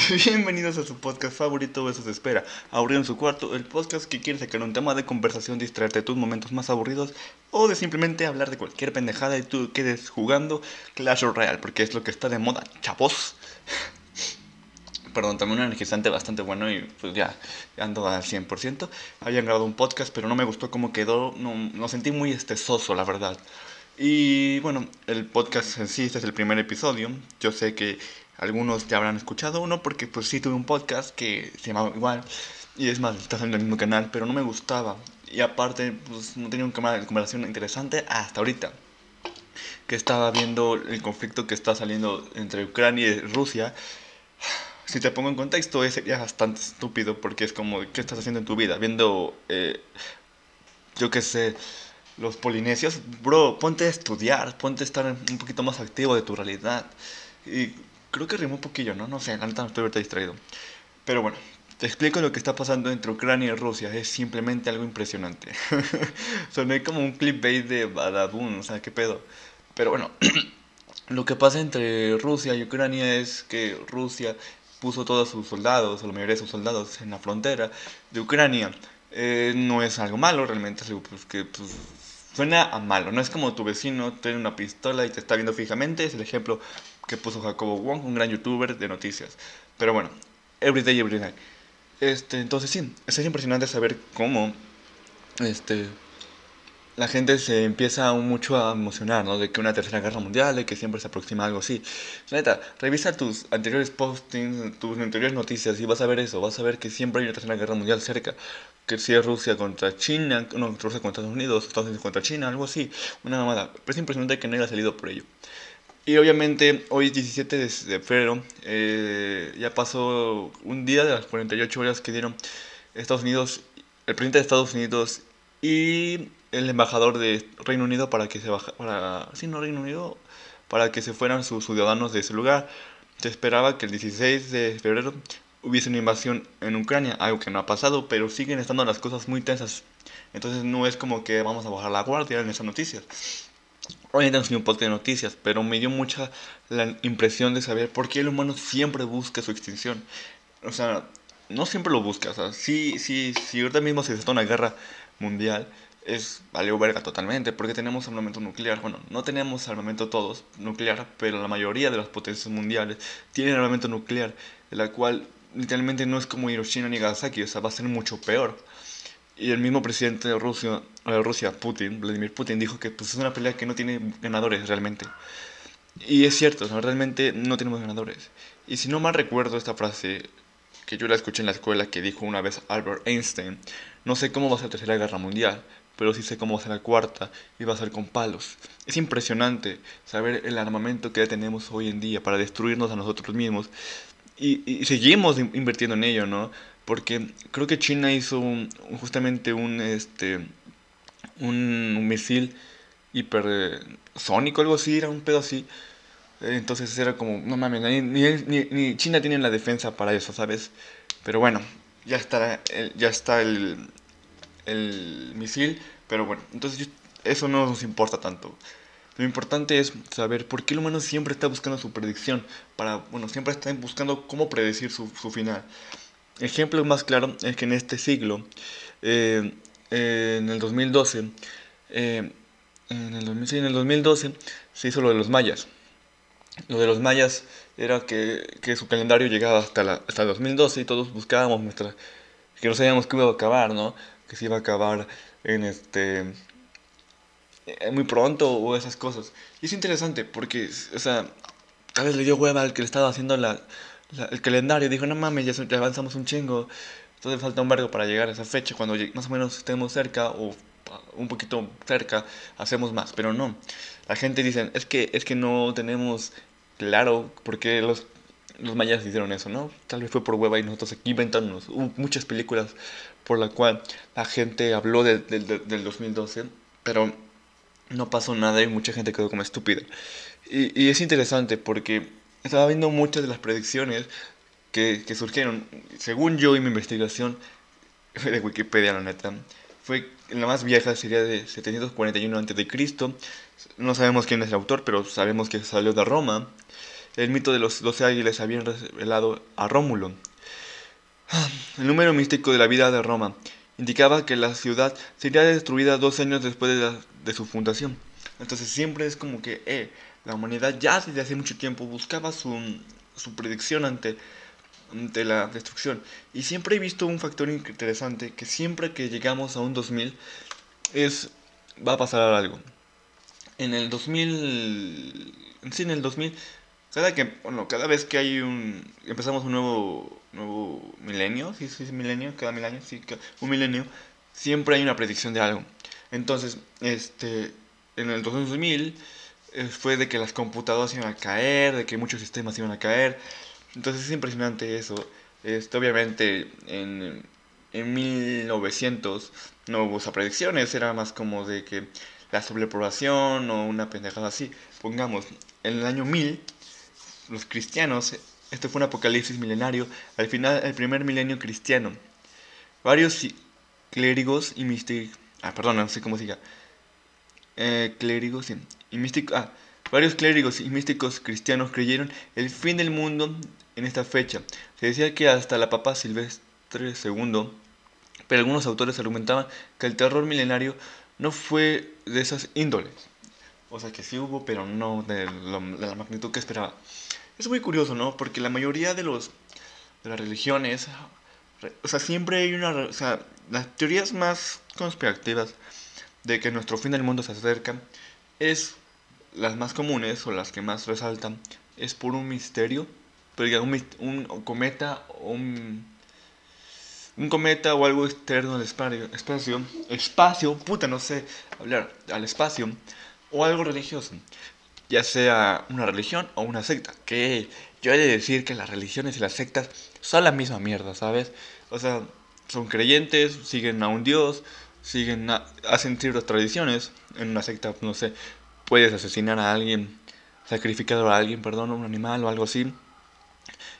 Bienvenidos a su podcast favorito, Eso se espera. Aburrido en su cuarto, el podcast que quiere sacar un tema de conversación, distraerte de tus momentos más aburridos o de simplemente hablar de cualquier pendejada y tú quedes jugando Clash Royale, porque es lo que está de moda, chavos. Perdón, también un energizante bastante bueno y pues ya ando al 100%. Habían grabado un podcast, pero no me gustó cómo quedó, no, lo sentí muy estesoso, la verdad. Y bueno, el podcast en sí, este es el primer episodio. Yo sé que algunos te habrán escuchado uno porque pues sí tuve un podcast que se llamaba igual. Y es más, está en el mismo canal, pero no me gustaba. Y aparte, pues no tenía un canal de conversación interesante hasta ahorita. Que estaba viendo el conflicto que está saliendo entre Ucrania y Rusia. Si te pongo en contexto, ya bastante estúpido porque es como, ¿qué estás haciendo en tu vida? Viendo, eh, yo qué sé, los polinesios. Bro, ponte a estudiar, ponte a estar un poquito más activo de tu realidad. Y Creo que rimó un poquillo, ¿no? No sé, la neta estoy ahorita distraído. Pero bueno, te explico lo que está pasando entre Ucrania y Rusia. Es simplemente algo impresionante. Soné como un clipbait de Badabun, o sea, qué pedo. Pero bueno, lo que pasa entre Rusia y Ucrania es que Rusia puso todos sus soldados, o la mayoría de sus soldados, en la frontera de Ucrania. Eh, no es algo malo, realmente es algo pues, que pues, suena a malo. No es como tu vecino tiene una pistola y te está viendo fijamente. Es el ejemplo que puso Jacobo Wong, un gran youtuber de noticias. Pero bueno, everyday, everyday. Este, entonces sí, es impresionante saber cómo este, la gente se empieza mucho a emocionar, ¿no? De que una tercera guerra mundial, de que siempre se aproxima algo así. Neta, revisa tus anteriores postings, tus anteriores noticias y vas a ver eso, vas a ver que siempre hay una tercera guerra mundial cerca. Que si es Rusia contra China, no, Rusia contra Estados Unidos, Estados Unidos contra China, algo así, una mamada. Pero es impresionante que no haya salido por ello. Y obviamente hoy es 17 de, febrero, eh, ya pasó un día de las 48 horas que dieron Estados Unidos, el presidente de Estados Unidos y el embajador de Reino Unido para que se baja, para, sí, no Reino Unido, para que se fueran sus ciudadanos de ese lugar. Se esperaba que el 16 de febrero hubiese una invasión en Ucrania, algo que no ha pasado, pero siguen estando las cosas muy tensas. Entonces no es como que vamos a bajar la guardia en esas noticias. Hoy no un podcast de noticias, pero me dio mucha la impresión de saber por qué el humano siempre busca su extinción. O sea, no siempre lo busca. O sea, sí, sí, sí, ahorita mismo se está una guerra mundial, es valió verga totalmente, porque tenemos armamento nuclear. Bueno, no tenemos armamento todos nuclear, pero la mayoría de las potencias mundiales tienen armamento nuclear, la cual literalmente no es como Hiroshima ni Nagasaki, o sea, va a ser mucho peor. Y el mismo presidente de Rusia, de Rusia, Putin, Vladimir Putin, dijo que pues, es una pelea que no tiene ganadores realmente. Y es cierto, realmente no tenemos ganadores. Y si no mal recuerdo esta frase, que yo la escuché en la escuela, que dijo una vez Albert Einstein, no sé cómo va a ser la tercera guerra mundial, pero sí sé cómo va a ser la cuarta y va a ser con palos. Es impresionante saber el armamento que ya tenemos hoy en día para destruirnos a nosotros mismos. Y, y seguimos invirtiendo en ello, ¿no? porque creo que China hizo justamente un este un, misil hipersónico algo así era un pedo así. Entonces era como no mames ni, ni, ni, China tiene la defensa para eso sabes pero bueno ya está el, ya está el, el misil pero bueno entonces eso no nos importa tanto lo importante es saber por qué el humano siempre está buscando su predicción para bueno siempre está buscando cómo predecir su, final ejemplo más claro es que en este siglo, eh, en el 2012, eh, en, el en el 2012 se hizo lo de los mayas. Lo de los mayas era que, que su calendario llegaba hasta, la, hasta el 2012 y todos buscábamos nuestra... que no sabíamos que iba a acabar, ¿no? Que se iba a acabar en este... Eh, muy pronto o esas cosas. Y es interesante porque, o sea, tal vez le dio hueva al que le estaba haciendo la, el calendario dijo, no mames, ya, avanzamos un chingo, entonces falta un vergo para llegar a esa fecha, cuando más o menos estemos cerca o un poquito cerca, hacemos más, pero no. La gente dice, es que, es que no tenemos claro por qué los, los mayas hicieron eso, ¿no? Tal vez fue por hueva y nosotros aquí inventamos Hubo muchas películas por la cual la gente habló de, del 2012, pero no pasó nada y mucha gente quedó como estúpida. Y, y es interesante porque estaba viendo muchas de las predicciones que, que surgieron. Según yo y mi investigación de Wikipedia, la neta, fue la más vieja, sería de 741 a.C. No sabemos quién es el autor, pero sabemos que salió de Roma. el mito de los doce águilas habían revelado a Rómulo. El número místico de la vida de Roma indicaba que la ciudad sería destruida dos años después de, su fundación. Entonces siempre es como que eh, la humanidad ya desde hace mucho tiempo buscaba su, su predicción ante, ante la destrucción. Y siempre he visto un factor interesante que siempre que llegamos a un 2000 es va a pasar algo. En el 2000 sí en el 2000 cada que bueno, cada vez que hay un empezamos un nuevo nuevo milenio, sí, sí, milenio, cada mil años, sí, un milenio, siempre hay una predicción de algo. Entonces, este en el 2000 eh, fue de que las computadoras iban a caer, de que muchos sistemas iban a caer. Entonces es impresionante eso. Este, obviamente en, en 1900 no hubo predicciones, era más como de que la sobrepoblación o una pendejada así. Pongamos, en el año 1000, los cristianos, este fue un apocalipsis milenario, al final el primer milenio cristiano. Varios clérigos y místicos, ah, perdón, no sé cómo se eh, clérigos y ah, varios clérigos y místicos cristianos creyeron el fin del mundo en esta fecha. Se decía que hasta la papa Silvestre II, pero algunos autores argumentaban que el terror milenario no fue de esas índoles. O sea que sí hubo, pero no de, la magnitud que esperaba. Es muy curioso, ¿no? Porque la mayoría de los de las religiones, o sea, siempre hay una, o sea, las teorías más conspirativas de que nuestro fin del mundo se acerca es las más comunes o las que más resaltan es por un misterio, pero un, un cometa o un un cometa o algo externo al espacio, espacio, espacio, puta, no sé hablar, al espacio, o algo religioso, ya sea una religión o una secta, que yo he de decir que las religiones y las sectas son la misma mierda, ¿sabes? O sea, son creyentes, siguen a un dios, siguen hacen ciertas tradiciones, en una secta, no sé, puedes asesinar a alguien, sacrificar a alguien, perdón, a un animal o algo así,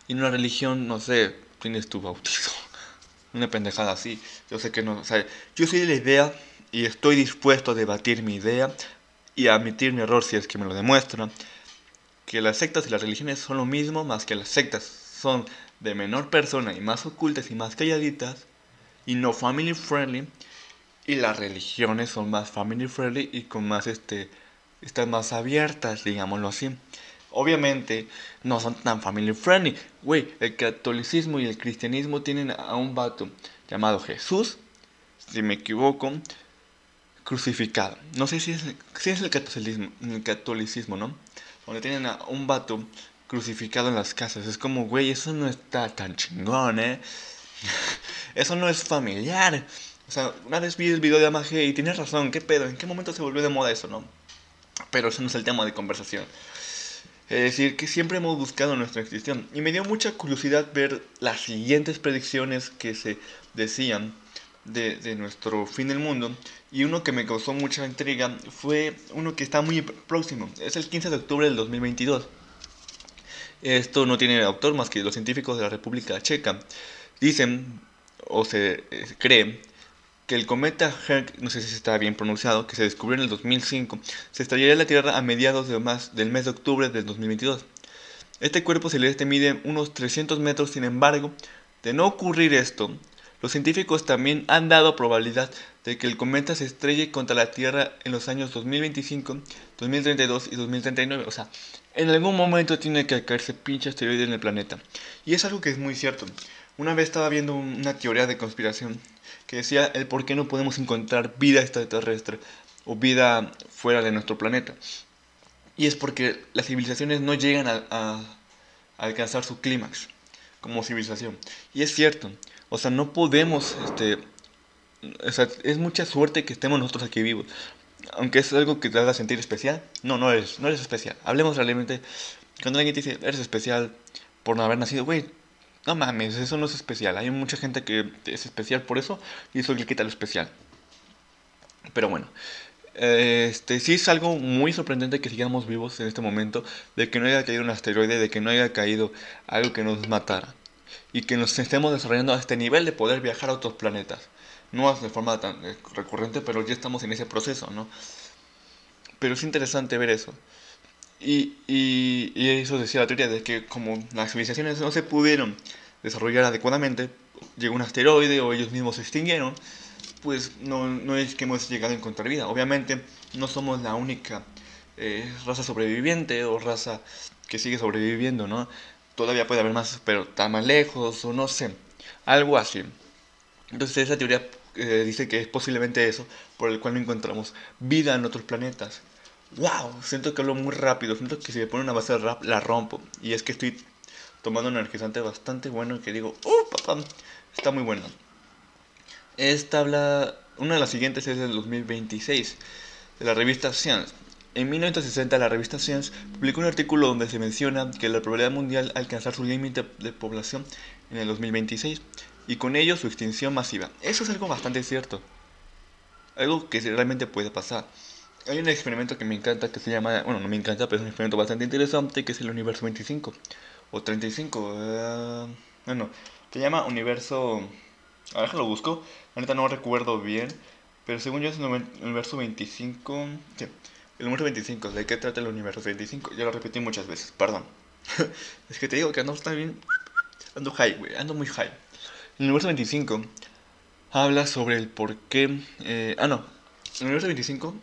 y en una religión, no sé, tienes tu bautizo una pendejada así. Yo sé que no, o sea, yo soy de la idea y estoy dispuesto a debatir mi idea y admitir mi error si es que me lo demuestran. Que las sectas y las religiones son lo mismo, más que las sectas son de menor persona y más ocultas y más calladitas y no family friendly. Y las religiones son más family friendly y con más este están más abiertas, digámoslo así. Obviamente no son tan family friendly. Güey, el catolicismo y el cristianismo tienen a un vato llamado Jesús, si me equivoco, crucificado. No sé si es, si es el, catolicismo, el catolicismo, ¿no? Donde tienen a un vato crucificado en las casas. Es como, güey, eso no está tan chingón, ¿eh? eso no es familiar. O sea, una vez vi el video de Amaje y tienes razón, ¿qué pedo? ¿En qué momento se volvió de moda eso, no? Pero eso no es el tema de conversación. Es decir, que siempre hemos buscado nuestra existencia. Y me dio mucha curiosidad ver las siguientes predicciones que se decían de, nuestro fin del mundo. Y uno que me causó mucha intriga fue uno que está muy próximo. Es el 15 de octubre del 2022. Esto no tiene autor más que los científicos de la República Checa. Dicen, o se eh, cree, que el cometa Herc, no sé si está bien pronunciado, que se descubrió en el 2005, se estrellaría en la Tierra a mediados de más del mes de octubre del 2022. Este cuerpo celeste mide unos 300 metros, sin embargo, de no ocurrir esto, los científicos también han dado probabilidad de que el cometa se estrelle contra la Tierra en los años 2025, 2032 y 2039. O sea, en algún momento tiene que caerse pinche asteroide en el planeta. Y es algo que es muy cierto. Una vez estaba viendo una teoría de conspiración que decía el por qué no podemos encontrar vida extraterrestre o vida fuera de nuestro planeta. Y es porque las civilizaciones no llegan a, alcanzar su clímax como civilización. Y es cierto, o sea, no podemos, este, o sea, es mucha suerte que estemos nosotros aquí vivos. Aunque es algo que te haga sentir especial, no, no eres, no eres especial. Hablemos realmente, cuando alguien te dice, eres especial por no haber nacido, güey, no mames, eso no es especial. Hay mucha gente que es especial por eso y eso le quita lo especial. Pero bueno, este sí es algo muy sorprendente que sigamos vivos en este momento, de que no haya caído un asteroide, de que no haya caído algo que nos matara y que nos estemos desarrollando a este nivel de poder viajar a otros planetas. No de forma tan eh, recurrente, pero ya estamos en ese proceso, ¿no? Pero es interesante ver eso. Y, y, y eso decía la teoría de que como las civilizaciones no se pudieron desarrollar adecuadamente, llegó un asteroide o ellos mismos se extinguieron, pues no, no es que hemos llegado a encontrar vida. Obviamente no somos la única eh, raza sobreviviente o raza que sigue sobreviviendo, ¿no? Todavía puede haber más, pero está más lejos o no sé, algo así. Entonces esa teoría eh, dice que es posiblemente eso, por el cual no encontramos vida en otros planetas. ¡Wow! Siento que hablo muy rápido, siento que si me pone una base de rap la rompo. Y es que estoy tomando un energizante bastante bueno que digo, ¡uh, papá! Está muy bueno. Esta habla, una de las siguientes es del 2026, de la revista Science. En 1960 la revista Science publicó un artículo donde se menciona que la probabilidad mundial alcanzar su límite de población en el 2026 y con ello su extinción masiva. Eso es algo bastante cierto. Algo que realmente puede pasar. Hay un experimento que me encanta que se llama, bueno, no me encanta, pero es un experimento bastante interesante que es el universo 25 o 35. Uh, bueno, se llama universo... Ahora lo busco, ahorita no recuerdo bien, pero según yo es el universo 25. Sí, el número 25, ¿de qué trata el universo 25? Ya lo repetí muchas veces, perdón. es que te digo que ando bien. Ando high, güey, ando muy high. El universo 25 habla sobre el por qué. Eh, ah, no. El universo 25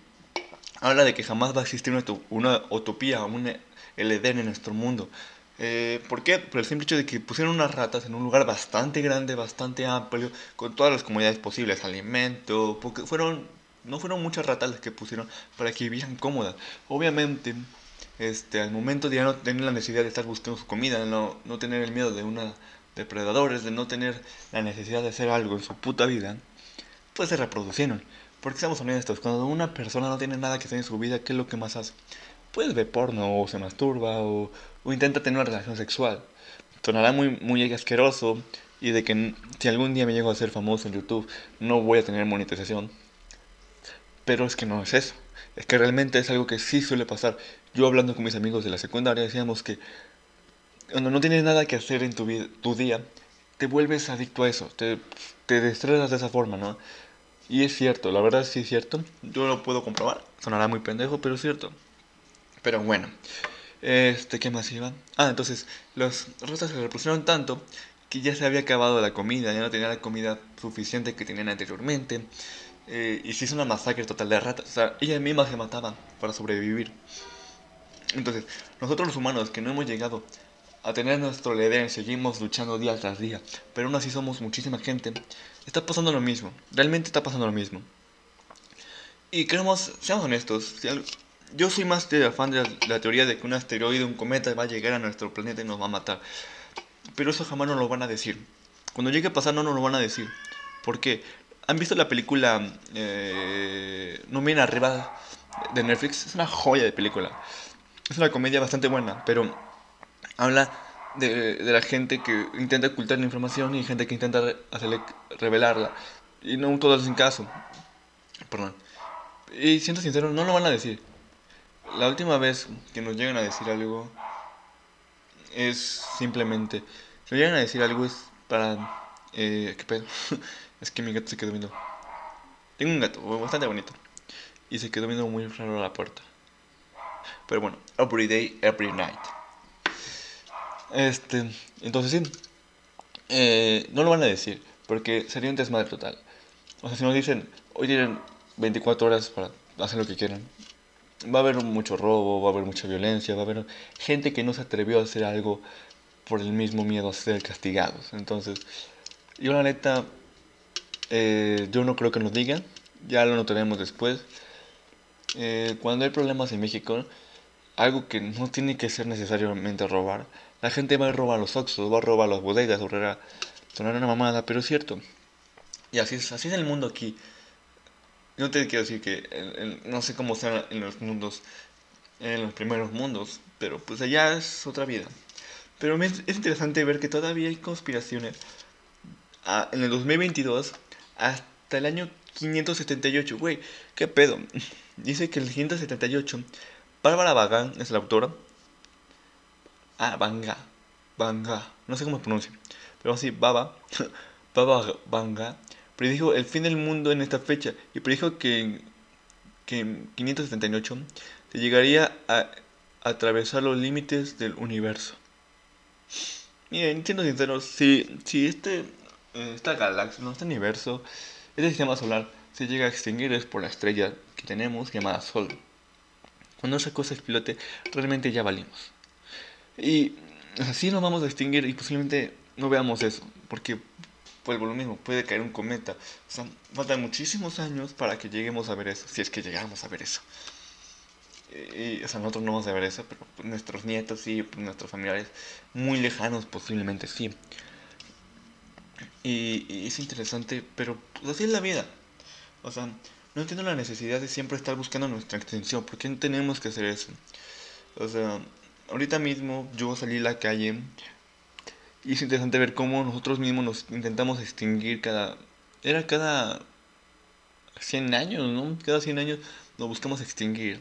habla de que jamás va a existir una, una utopía, un, el Edén en nuestro mundo. Eh, ¿Por qué? Por el simple hecho de que pusieron unas ratas en un lugar bastante grande, bastante amplio, con todas las comodidades posibles, alimento, porque fueron, no fueron muchas ratas las que pusieron para que vivieran cómodas. Obviamente, este, al momento de ya no tener la necesidad de estar buscando su comida, no, no tener el miedo de una depredadores, de no tener la necesidad de hacer algo en su puta vida, pues se reproducieron. Porque seamos honestos, cuando una persona no tiene nada que hacer en su vida, ¿qué es lo que más hace? Pues ve porno, o se masturba, o, intenta tener una relación sexual. Sonará muy, muy asqueroso y de que si algún día me llego a ser famoso en YouTube, no voy a tener monetización. Pero es que no es eso. Es que realmente es algo que sí suele pasar. Yo hablando con mis amigos de la secundaria decíamos que cuando no tienes nada que hacer en tu, tu día, te vuelves adicto a eso, te, te destresas de esa forma, ¿no? Y es cierto, la verdad sí es cierto, yo lo puedo comprobar, sonará muy pendejo, pero es cierto. Pero bueno, este, ¿qué más iba? Ah, entonces, los rosas se repusieron tanto que ya se había acabado la comida, ya no tenía la comida suficiente que tenían anteriormente. Eh, y se hizo una masacre total de ratas. O sea, ellas mismas se mataban para sobrevivir. Entonces, nosotros los humanos que no hemos llegado a tener nuestro líder seguimos luchando día tras día, pero aún así somos muchísima gente, está pasando lo mismo, realmente está pasando lo mismo. Y queremos, seamos honestos, yo soy más de fan de la, teoría de que un asteroide, un cometa va a llegar a nuestro planeta y nos va a matar. Pero eso jamás nos lo van a decir. Cuando llegue a pasar no nos lo van a decir. ¿Por qué? ¿Han visto la película eh, No miren arriba de Netflix? Es una joya de película. Es una comedia bastante buena, pero habla de, de, la gente que intenta ocultar la información y gente que intenta hacerle, revelarla. Y no todos hacen caso. Perdón. Y siento sincero, no lo van a decir. La última vez que nos llegan a decir algo es simplemente... Si nos llegan a decir algo es para... Eh, ¿Qué pedo? es que mi gato se quedó viendo... Tengo un gato bastante bonito. Y se quedó viendo muy raro a la puerta. Pero bueno, every day, every night. Este, entonces sí, eh, no lo van a decir, porque sería un desmadre total. O sea, si nos dicen, hoy tienen 24 horas para hacer lo que quieran, va a haber mucho robo, va a haber mucha violencia, va a haber gente que no se atrevió a hacer algo por el mismo miedo a ser castigados. Entonces, yo la neta, eh, yo no creo que nos digan, ya lo notaremos después. Eh, cuando hay problemas en México, algo que no tiene que ser necesariamente robar, la gente va a robar los oxos, va a robar las bodegas, sonar una mamada, pero es cierto. Y así es, así es el mundo aquí. No te quiero decir que no sé cómo sea en los mundos, en los primeros mundos, pero pues allá es otra vida. Pero es, interesante ver que todavía hay conspiraciones. En el 2022 hasta el año 578, güey, qué pedo. Dice que el 578, Bárbara Bagán es la autora, Ah, Banga. Banga. No sé cómo se pronuncia. Pero así, Baba. Baba Banga. Predijo el fin del mundo en esta fecha. Y predijo que, que en 578 se llegaría a, atravesar los límites del universo. Miren, siendo sinceros, si, este, esta galaxia, no, este universo, este sistema solar se llega a extinguir es por la estrella que tenemos llamada Sol. Cuando esa cosa explote, realmente ya valimos. Y así nos vamos a extinguir y posiblemente no veamos eso, porque vuelvo lo mismo, puede caer un cometa. O sea, faltan muchísimos años para que lleguemos a ver eso, si es que llegamos a ver eso. Y, o sea, nosotros no vamos a ver eso, pero nuestros nietos sí, nuestros familiares muy lejanos posiblemente sí. Y, es interesante, pero pues, así es la vida. O sea, no entiendo la necesidad de siempre estar buscando nuestra extensión. ¿Por qué tenemos que hacer eso? O sea, ahorita mismo yo salí a la calle y es interesante ver cómo nosotros mismos nos intentamos extinguir cada... Era cada 100 años, ¿no? Cada 100 años nos buscamos extinguir.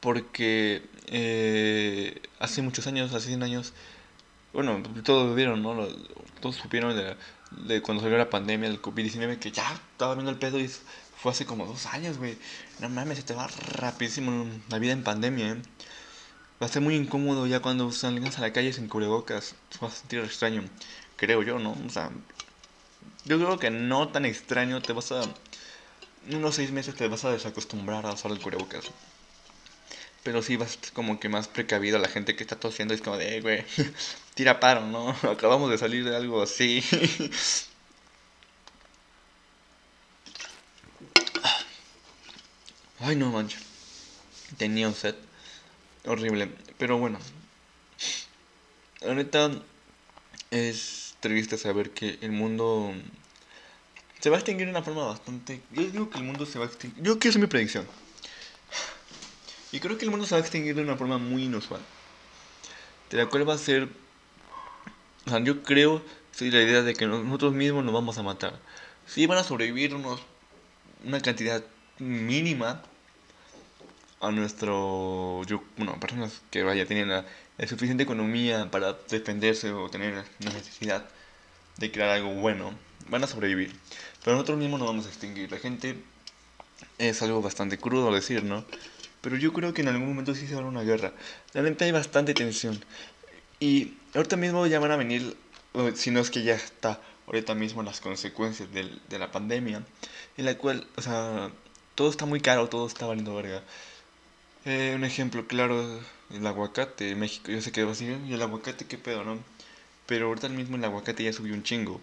Porque eh, hace muchos años, hace 100 años, bueno, todos vieron, ¿no? Todos supieron de, de cuando salió la pandemia del COVID-19 que ya estaba viendo el pedo y fue hace como dos años, güey. No mames, se te va rapidísimo la vida en pandemia, ¿eh? Va a ser muy incómodo ya cuando salgas a la calle sin cubrebocas. Se a sentir extraño, creo yo, ¿no? O sea, yo creo que no tan extraño. Te vas a. Unos seis meses te vas a desacostumbrar a usar el cubrebocas. Pero sí vas como que más precavido la gente que está tosiendo. Es como de, güey, tira paro, ¿no? Acabamos de salir de algo así. Ay, no manches. Tenía un set horrible. Pero bueno. La neta es triste saber que el mundo se va a extinguir de una forma bastante... Yo digo que el mundo se va a extinguir... Yo quiero hacer mi predicción. Y creo que el mundo se va a extinguir de una forma muy inusual. De la cual va a ser... O sea, yo creo, soy la idea de que nosotros mismos nos vamos a matar. Sí van a sobrevivir unos, una cantidad mínima a nuestro, yo, bueno, personas que vaya, tienen la, suficiente economía para defenderse o tener la necesidad de crear algo bueno, van a sobrevivir. Pero nosotros mismos nos vamos a extinguir. La gente es algo bastante crudo decir, ¿no? Pero yo creo que en algún momento sí se va a una guerra. Realmente hay bastante tensión. Y ahorita mismo ya van a venir, si no es que ya está ahorita mismo las consecuencias de, de la pandemia, en la cual, o sea, todo está muy caro, todo está valiendo verga. Eh, un ejemplo claro, el aguacate en México. Yo sé que va ¿y el aguacate qué pedo, no? Pero ahorita mismo el aguacate ya subió un chingo.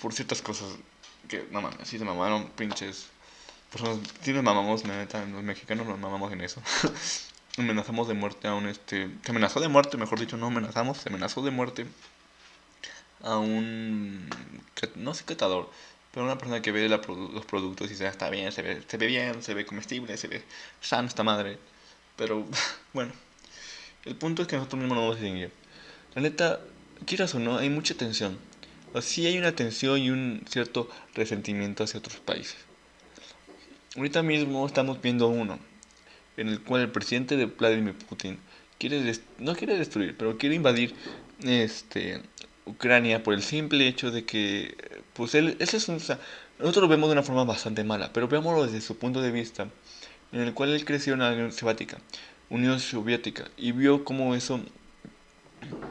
Por ciertas cosas que, no mames, sí se mamaron, pinches. Personas, sí nos mamamos, neta, los mexicanos nos mamamos en eso. amenazamos de muerte a un, este. Se amenazó de muerte, mejor dicho, no amenazamos, se amenazó de muerte a un. No sé, catador pero una persona que ve los productos y dice, está bien, se ve, se ve bien, se ve comestible, se ve sano esta madre. Pero, bueno, el punto es que nosotros mismos no vamos a distinguir. La neta, quieras o no, hay mucha tensión. O sí hay una tensión y un cierto resentimiento hacia otros países. Ahorita mismo estamos viendo uno, en el cual el presidente de Vladimir Putin quiere no quiere destruir, pero quiere invadir este Ucrania por el simple hecho de que, pues él, ese es nosotros lo vemos de una forma bastante mala, pero veámoslo desde su punto de vista, en el cual él creció en la Unión Soviética, Unión Soviética, y vio cómo eso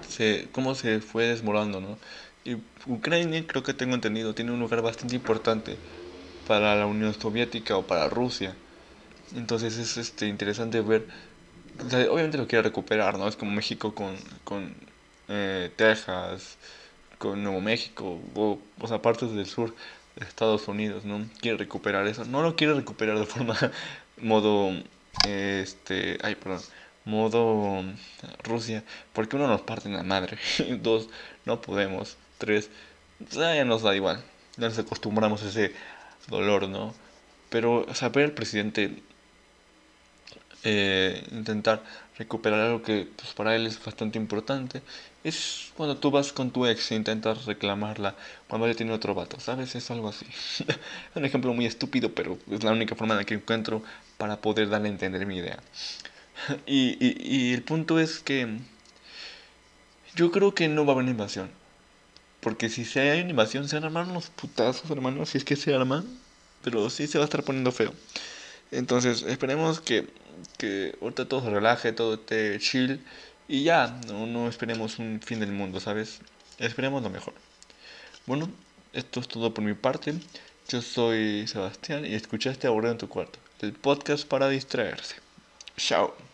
se, cómo se fue desmoronando, ¿no? Y Ucrania, creo que tengo entendido, tiene un lugar bastante importante para la Unión Soviética o para Rusia. Entonces es este, interesante ver, obviamente lo quiere recuperar, ¿no? Es como México con, con eh, Texas, con Nuevo México, o, sea, partes del sur de Estados Unidos, ¿no? Quiere recuperar eso. No lo quiere recuperar de forma, modo, este, ay, perdón, modo Rusia, porque uno nos parte en la madre, dos, no podemos, tres, ya nos da igual, ya nos acostumbramos a ese dolor, ¿no? Pero saber el presidente eh, intentar recuperar algo que pues, para él es bastante importante es cuando tú vas con tu ex e intentas reclamarla cuando ella tiene otro vato, ¿sabes? Es algo así. es un ejemplo muy estúpido, pero es la única forma en la que encuentro para poder darle a entender mi idea. y, y, el punto es que yo creo que no va a haber invasión. Porque si se hay una invasión, se van a armar unos putazos, hermano, si es que se arman. Pero sí se va a estar poniendo feo. Entonces, esperemos que que ahorita todo se relaje, todo esté chill y ya, no, no esperemos un fin del mundo, ¿sabes? Esperemos lo mejor. Bueno, esto es todo por mi parte. Yo soy Sebastián y escuchaste Aburrido en tu cuarto, el podcast para distraerse. Chao.